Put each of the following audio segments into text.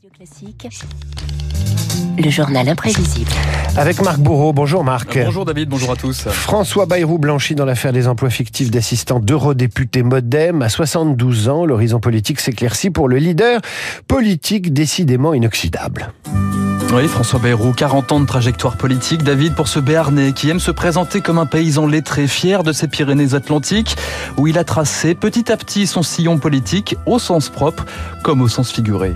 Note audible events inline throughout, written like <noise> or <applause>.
Radio Classique, le journal imprévisible. Avec Marc Bourreau. Bonjour Marc. Bonjour David, bonjour à tous. François Bayrou blanchi dans l'affaire des emplois fictifs d'assistants d'eurodéputés Modem. À 72 ans, l'horizon politique s'éclaircit pour le leader politique décidément inoxydable. Oui, François Bayrou, 40 ans de trajectoire politique. David, pour ce Béarnais qui aime se présenter comme un paysan lettré fier de ses Pyrénées-Atlantiques, où il a tracé petit à petit son sillon politique au sens propre comme au sens figuré.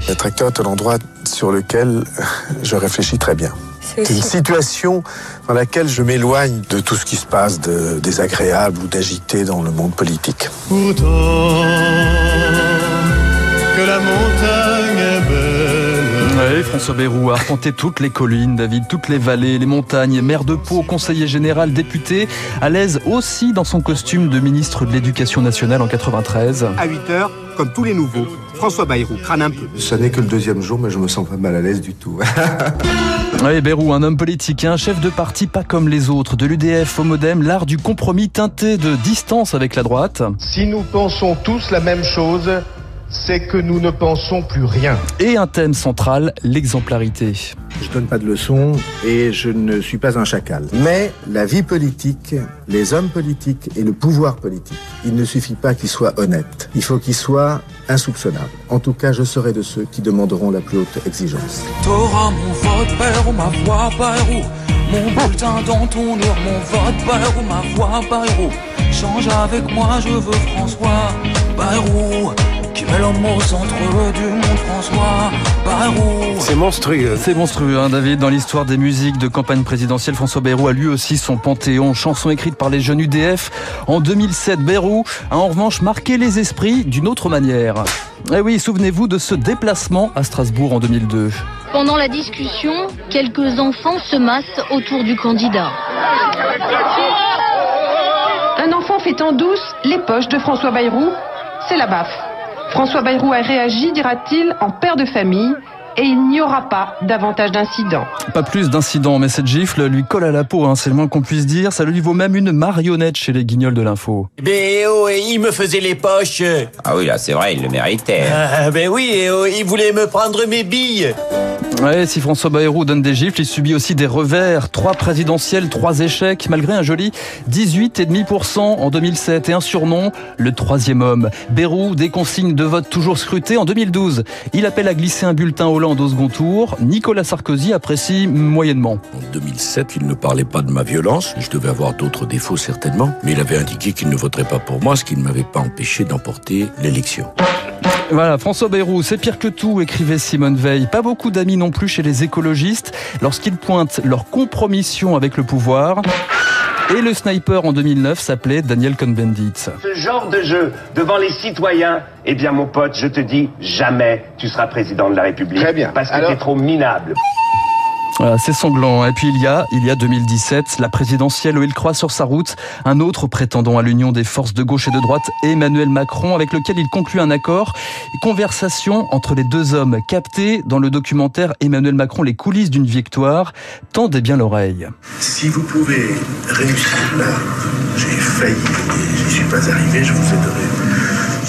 Endroit sur lequel <laughs> je réfléchis très bien. C'est une situation dans laquelle je m'éloigne de tout ce qui se passe de désagréable ou d'agité dans le monde politique. Pourtant que la montagne est belle. Oui, François Bayrou a arpenté toutes les collines, David, toutes les vallées, les montagnes, maire de Pau, conseiller général, député, à l'aise aussi dans son costume de ministre de l'Éducation nationale en 93. À 8 heures, comme tous les nouveaux, François Bayrou crâne un peu. Ce n'est que le deuxième jour, mais je me sens pas mal à l'aise du tout. Oui, <laughs> Bayrou, un homme politique, un chef de parti pas comme les autres, de l'UDF au Modem, l'art du compromis teinté de distance avec la droite. Si nous pensons tous la même chose, c'est que nous ne pensons plus rien. Et un thème central, l'exemplarité. Je donne pas de leçons et je ne suis pas un chacal. Mais la vie politique, les hommes politiques et le pouvoir politique, il ne suffit pas qu'ils soient honnêtes. Il faut qu'ils soient insoupçonnables. En tout cas, je serai de ceux qui demanderont la plus haute exigence. T'auras mon vote, Bayrou, ma voix, Bayrou. Mon bulletin dans ton heure, mon vote, Bayrou, ma voix, Bayrou. Change avec moi, je veux François Bayrou. Qui met l'homme au centre du monde, François Bayrou. C'est monstrueux. C'est monstrueux, hein, David. Dans l'histoire des musiques de campagne présidentielle, François Bayrou a lui aussi son panthéon. Chanson écrite par les jeunes UDF en 2007. Bayrou a en revanche marqué les esprits d'une autre manière. Eh oui, souvenez-vous de ce déplacement à Strasbourg en 2002. Pendant la discussion, quelques enfants se massent autour du candidat. Un enfant fait en douce les poches de François Bayrou, c'est la baffe. François Bayrou a réagi, dira-t-il, en père de famille, et il n'y aura pas davantage d'incidents. Pas plus d'incidents, mais cette gifle lui colle à la peau, hein, c'est le moins qu'on puisse dire. Ça lui vaut même une marionnette chez les guignols de l'info. Ben oh, il me faisait les poches. Ah oui, là c'est vrai, il le méritait. Ah, ben oui, et oh, il voulait me prendre mes billes. Si François Bayrou donne des gifles, il subit aussi des revers. Trois présidentielles, trois échecs, malgré un joli 18,5% en 2007 et un surnom, le troisième homme. Bayrou, des consignes de vote toujours scrutées en 2012. Il appelle à glisser un bulletin Hollande au second tour. Nicolas Sarkozy apprécie moyennement. En 2007, il ne parlait pas de ma violence. Je devais avoir d'autres défauts certainement. Mais il avait indiqué qu'il ne voterait pas pour moi, ce qui ne m'avait pas empêché d'emporter l'élection. Voilà, François Bayrou, c'est pire que tout, écrivait Simone Veil. Pas beaucoup d'amis non plus chez les écologistes lorsqu'ils pointent leur compromission avec le pouvoir. Et le sniper en 2009 s'appelait Daniel Cohn-Bendit. Ce genre de jeu devant les citoyens, eh bien mon pote, je te dis, jamais tu seras président de la République. Très bien. Parce que Alors- t'es trop minable. Voilà, c'est sanglant. Et puis il y a, il y a 2017, la présidentielle où il croit sur sa route un autre prétendant à l'union des forces de gauche et de droite, Emmanuel Macron, avec lequel il conclut un accord. Conversation entre les deux hommes captée dans le documentaire Emmanuel Macron, les coulisses d'une victoire. Tendez bien l'oreille. Si vous pouvez réussir là, j'ai failli et j'y suis pas arrivé, je vous aiderai.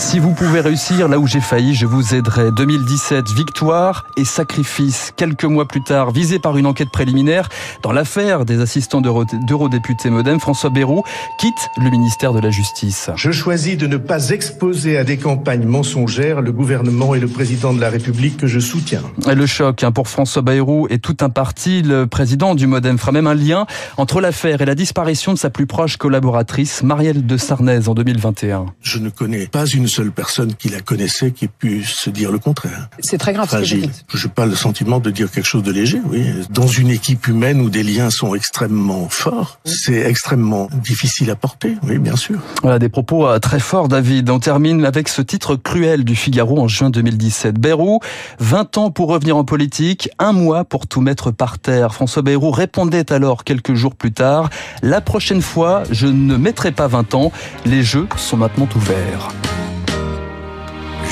Si vous pouvez réussir là où j'ai failli, je vous aiderai. 2017, victoire et sacrifice. Quelques mois plus tard, visé par une enquête préliminaire dans l'affaire des assistants d'euro- d'eurodéputés Modem, François Bayrou quitte le ministère de la Justice. Je choisis de ne pas exposer à des campagnes mensongères le gouvernement et le président de la République que je soutiens. Et le choc hein, pour François Bayrou et tout un parti, le président du Modem fera même un lien entre l'affaire et la disparition de sa plus proche collaboratrice, Marielle de Sarnez, en 2021. Je ne connais pas une seule personne qui la connaissait qui ait se dire le contraire. C'est très grave Fragile. Je n'ai pas le sentiment de dire quelque chose de léger, oui. Dans une équipe humaine où des liens sont extrêmement forts, c'est extrêmement difficile à porter, oui, bien sûr. Voilà des propos euh, très forts, David. On termine avec ce titre cruel du Figaro en juin 2017. Bayrou, 20 ans pour revenir en politique, un mois pour tout mettre par terre. François Bayrou répondait alors quelques jours plus tard, la prochaine fois, je ne mettrai pas 20 ans, les jeux sont maintenant ouverts.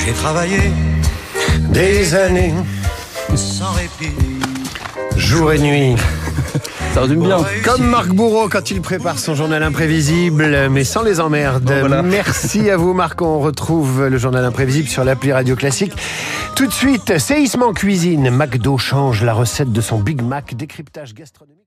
J'ai travaillé Des années, sans répit. jour et nuit. Ça résume bien. Comme Marc Bourreau quand il prépare son journal imprévisible, mais sans les emmerdes. Bon, voilà. Merci à vous Marc. On retrouve le journal imprévisible sur l'appli Radio Classique. Tout de suite, séisme en cuisine. McDo change la recette de son Big Mac. Décryptage gastronomique.